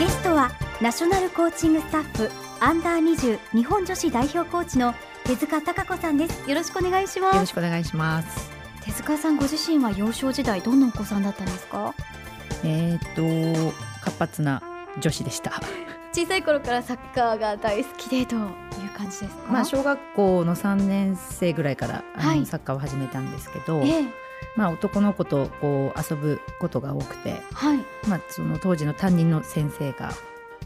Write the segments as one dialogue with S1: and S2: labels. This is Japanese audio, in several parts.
S1: ゲストはナショナルコーチングスタッフアンダー20日本女子代表コーチの手塚貴子さんです。よろしくお願いします。
S2: よろしくお願いします。
S1: 手塚さんご自身は幼少時代どんなお子さんだったんですか？
S2: えー、っと活発な女子でした。
S1: 小さい頃からサッカーが大好きでという感じですか？
S2: まあ小学校の3年生ぐらいからあの、はい、サッカーを始めたんですけど、えまあ、男の子とこう遊ぶことが多くて、はいまあ、その当時の担任の先生が、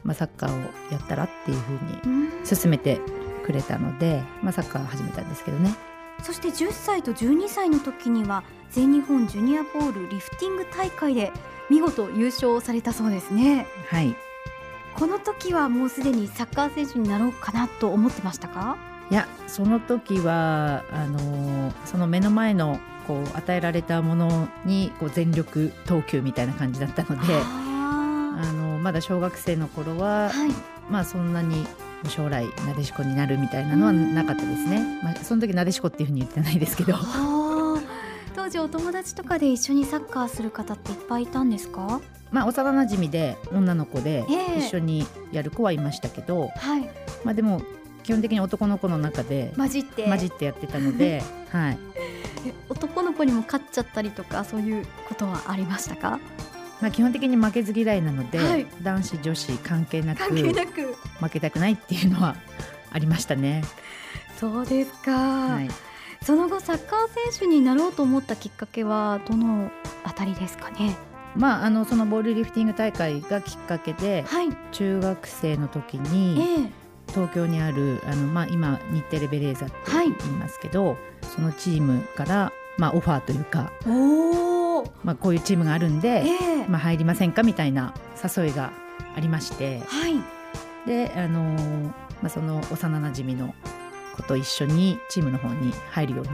S2: まあ、サッカーをやったらっていうふうに勧めてくれたので、まあ、サッカーを始めたんですけどね。
S1: そして10歳と12歳の時には全日本ジュニアボールリフティング大会で見事優勝されたそうですね。
S2: はい
S1: この時はもうすでにサッカー選手になろうかなと思ってましたか？
S2: いやその時はあのその目の前のこう与えられたものにこう全力投球みたいな感じだったのであのまだ小学生の頃は、はい、まあそんなに将来なでしこになるみたいなのはなかったですね。まあ、その時なでしこっていうふうに言ってないですけど。
S1: 当時お友達とかで一緒にサッカーする方っていっぱいいたんですか？
S2: まあ、幼馴染で女の子で一緒にやる子はいましたけど、えー、はい。まあ、でも基本的に男の子の中で
S1: 混じって。
S2: 混じってやってたので、はい、
S1: 男の子にも勝っちゃったりとかそういうことはありましたか？
S2: まあ、基本的に負けず嫌いなので、はい、男子女子関係なく負けたくないっていうのは ありましたね。
S1: そうですか、はい、その後サッカー選手になろうと思ったきっかけはどのあたりですかね？
S2: まあ、あのそのボールリフティング大会がきっかけで、はい、中学生の時に、えー、東京にあるあの、まあ、今日テレベレーザって言いますけど、はい、そのチームから、まあ、オファーというかまあ、こういうチームがあるんで、えー、まあ、入りませんかみたいな誘いがありまして、はい、であのまあ、その幼なじみの子と一緒にチームの方に入るように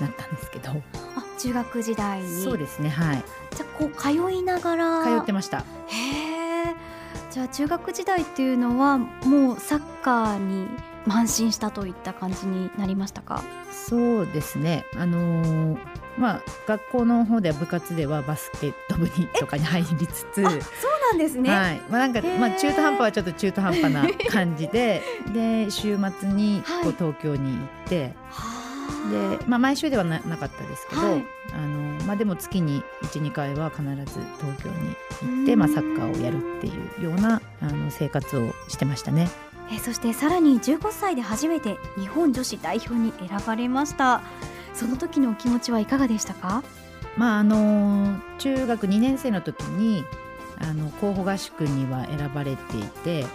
S2: なったんですけど。
S1: あ中学時代に。
S2: そうですねはい。
S1: じゃあこう通いながら。
S2: 通ってました。へ
S1: えじゃあ中学時代っていうのはもうサッカーに慢心したといった感じになりましたか？
S2: そうですね。あのー、まあ学校の方では部活ではバスケット部にとかに入りつつ。そう
S1: なんですね、
S2: はい。まあ、なんか、まあ、中途半端はちょっと中途半端な感じで。で週末にこう東京に行って、はいで、まあ、毎週ではななかったですけど、はい、あのまあ、でも月に12回は必ず東京に行って、まあ、サッカーをやるっていうようなあの生活をしてましたね。
S1: えそしてさらに15歳で初めて日本女子代表に選ばれました。その時のお気持ちはいかがでしたか？
S2: まああの中学2年生の時にあの候補合宿には選ばれていて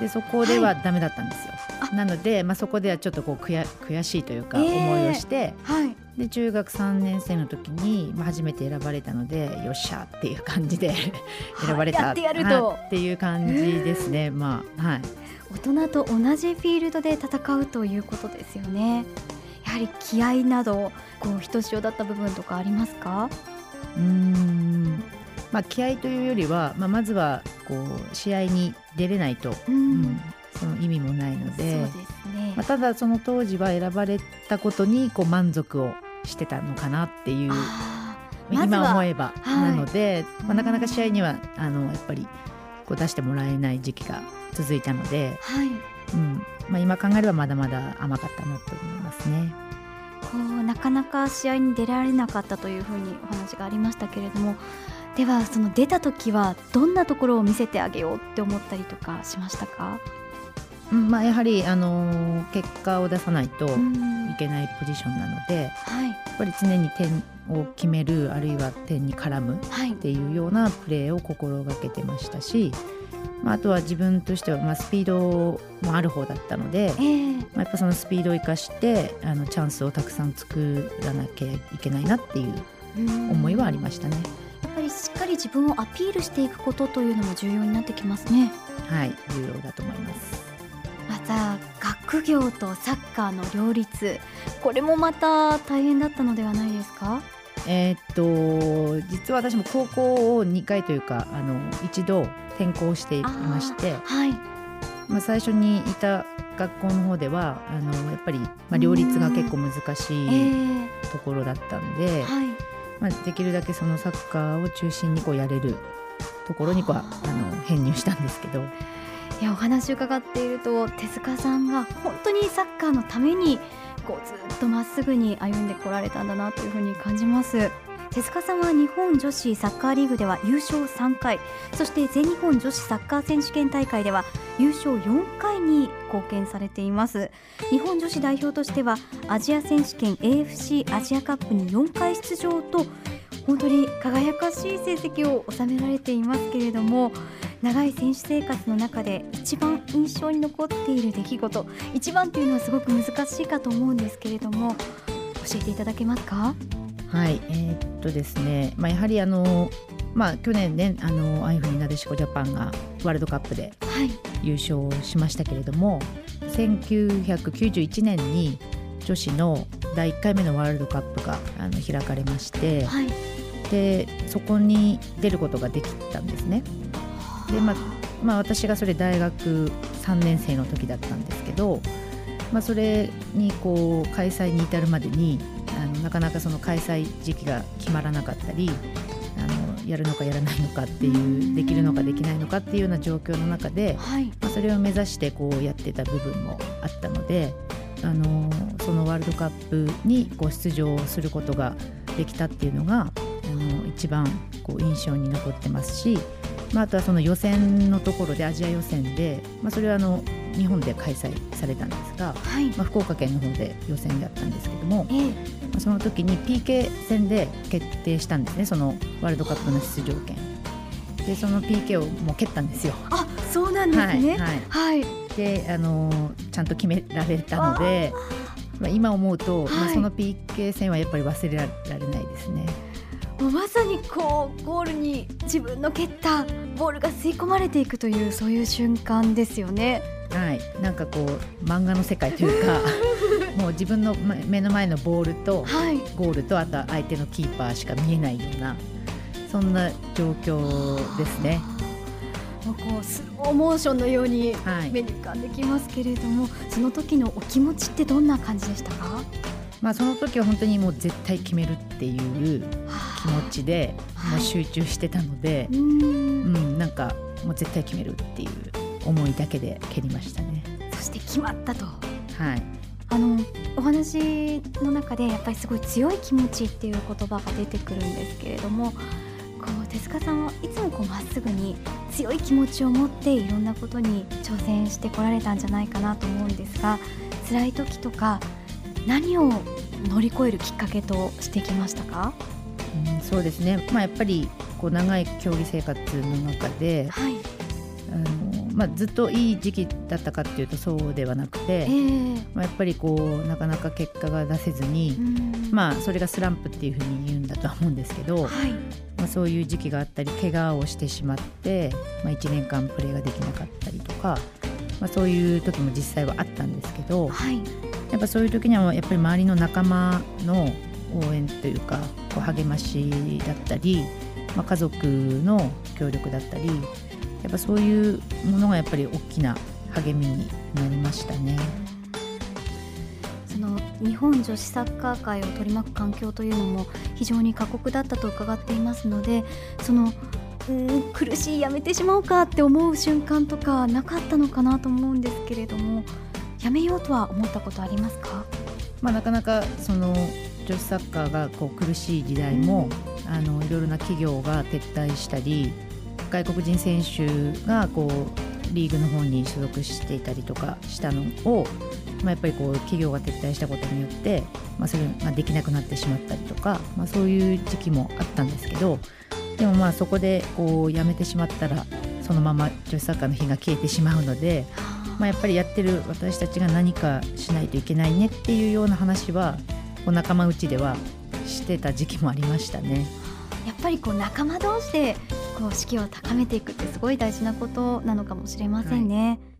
S2: でそこではダメだったんですよ。はい、なので、まあ、そこではちょっとこう悔悔しいというか思いをして、えー、はい、で中学3年生の時に、まあ、初めて選ばれたのでよっしゃっていう感じで 選ばれた、
S1: ってやると。
S2: っていう感じですね。まあはい、
S1: 大人と同じフィールドで戦うということですよね。やはり気合などこうひとしおだった部分とかありますか？
S2: うん。まあ、気合というよりは、まあ、まずはこう試合に出れないと、うん、うん、その意味もないので、ね、まあ、ただその当時は選ばれたことにこう満足をしてたのかなっていう今思えば、なので、まあ、なかなか試合にはあのやっぱりこう出してもらえない時期が続いたので、はい。うん。まあ、今考えればまだまだ甘かったなと思いますね。
S1: こうなかなか試合に出られなかったというふうにお話がありましたけれどもではその出た時はどんなところを見せてあげようって思ったりとかしましたか？
S2: うんまあ、やはり、あのー、結果を出さないといけないポジションなので、はい、やっぱり常に点を決めるあるいは点に絡むっていうようなプレーを心がけてましたし、まあ、あとは自分としては、まあ、スピードもある方だったので、えー、まあ、やっぱそのスピードを生かしてあのチャンスをたくさん作らなきゃいけないなっていう思いはありましたね。
S1: ぱりしっかり自分をアピールしていくことというのも重要になってきますね。
S2: はい重要だと思います
S1: また学業とサッカーの両立。これもまた大変だったのではないですか？
S2: えー、っと実は私も高校を2回というかあの一度転校していまして、はい。まあ、最初にいた学校の方ではあのやっぱり、まあ、両立が結構難しいところだったんで、はい。まあ、できるだけそのサッカーを中心にこうやれるところにこうあの編入したんですけど。
S1: いやお話伺っていると手塚さんが本当にサッカーのためにこうずっとまっすぐに歩んでこられたんだなというふうに感じます。手塚さんは日本女子サッカーリーグでは優勝3回そして全日本女子サッカー選手権大会では優勝4回に貢献されています。日本女子代表としてはアジア選手権 AFC アジアカップに4回出場と本当に輝かしい成績を収められていますけれども長い選手生活の中で一番印象に残っている出来事一番というのはすごく難しいかと思うんですけれども教えていただけますか？
S2: はいえー、っとですね、まあ、やはりあのまあ、去年ねあのああいうふうになでしこジャパンがワールドカップで優勝しましたけれども、はい、1991年に女子の第1回目のワールドカップがあの開かれまして、はい、でそこに出ることができたんですね。でまあまあ、私がそれ大学3年生の時だったんですけど、まあ、それにこう開催に至るまでにあのなかなかその開催時期が決まらなかったりあのやるのかやらないのかっていうできるのかできないのかっていうような状況の中で、はい、まあ、それを目指してこうやってた部分もあったのであのそのワールドカップにこう出場することができたっていうのがあの一番こう印象に残ってますしまあ、あとはその予選のところでアジア予選で、まあ、それはあの日本で開催されたんですが、はい、まあ、福岡県の方で予選だったんですけども、えー、まあ、その時に PK 戦で決定したんですねそのワールドカップの出場権。でその PK をもう蹴ったんですよ。
S1: あそうなんですね、
S2: はい、はい、であのちゃんと決められたのでまあ、今思うと、はい、まあ、その PK 戦はやっぱり忘れられないですね。
S1: もうまさにこうゴールに自分の蹴ったボールが吸い込まれていくというそういう瞬間ですよね。
S2: はい、なんかこう漫画の世界というか もう自分の目の前のボールと、はい、ゴールとあと相手のキーパーしか見えないようなそんな状況ですね。
S1: もうこうスローモーションのように目に浮かんできますけれども、はい、その時のお気持ちってどんな感じでしたか？
S2: まあ、その時は本当にもう絶対決めるっていう気持ちでもう集中してたので、はい、うんなんかもう絶対決めるっていう思いだけで蹴りましたね。
S1: そして決まったと、は
S2: い、
S1: あのお話の中でやっぱりすごい強い気持ちっていう言葉が出てくるんですけれどもこう手塚さんはいつもこうまっすぐに強い気持ちを持っていろんなことに挑戦してこられたんじゃないかなと思うんですが辛い時とか何を乗り越えるきっかけとしてきましたか、
S2: うん、そうですね、まあ、やっぱりこう長い競技生活の中で、はい。あのまあ、ずっといい時期だったかっていうとそうではなくて、えー、まあ、やっぱりこうなかなか結果が出せずに、まあ、それがスランプっていうふうに言うんだとは思うんですけど、はい。まあ、そういう時期があったり怪我をしてしまって、まあ、1年間プレーができなかったりとか、まあ、そういう時も実際はあったんですけど、はい、やっぱそういう時にはやっぱり周りの仲間の応援というかこう励ましだったり、まあ、家族の協力だったりやっぱそういうものがやっぱり大きな励みになりましたね。
S1: その日本女子サッカー界を取り巻く環境というのも非常に過酷だったと伺っていますのでそのうん苦しいやめてしまおうかって思う瞬間とかなかったのかなと思うんですけれどもやめようとは思ったことありますか、
S2: まあ、なかなかその女子サッカーがこう苦しい時代も、うん、あのいろいろな企業が撤退したり外国人選手がこうリーグの方に所属していたりとかしたのを、まあ、やっぱりこう企業が撤退したことによって、まあ、それができなくなってしまったりとか、まあ、そういう時期もあったんですけどでもまあそこでこう辞めてしまったらそのまま女子サッカーの日が消えてしまうので。まあ、やっぱりやってる私たちが何かしないといけないねっていうような話はお仲間内ではしてた時期もありましたね。
S1: やっぱりこう仲間同士でこう士気を高めていくってすごい大事なことなのかもしれませんね。はい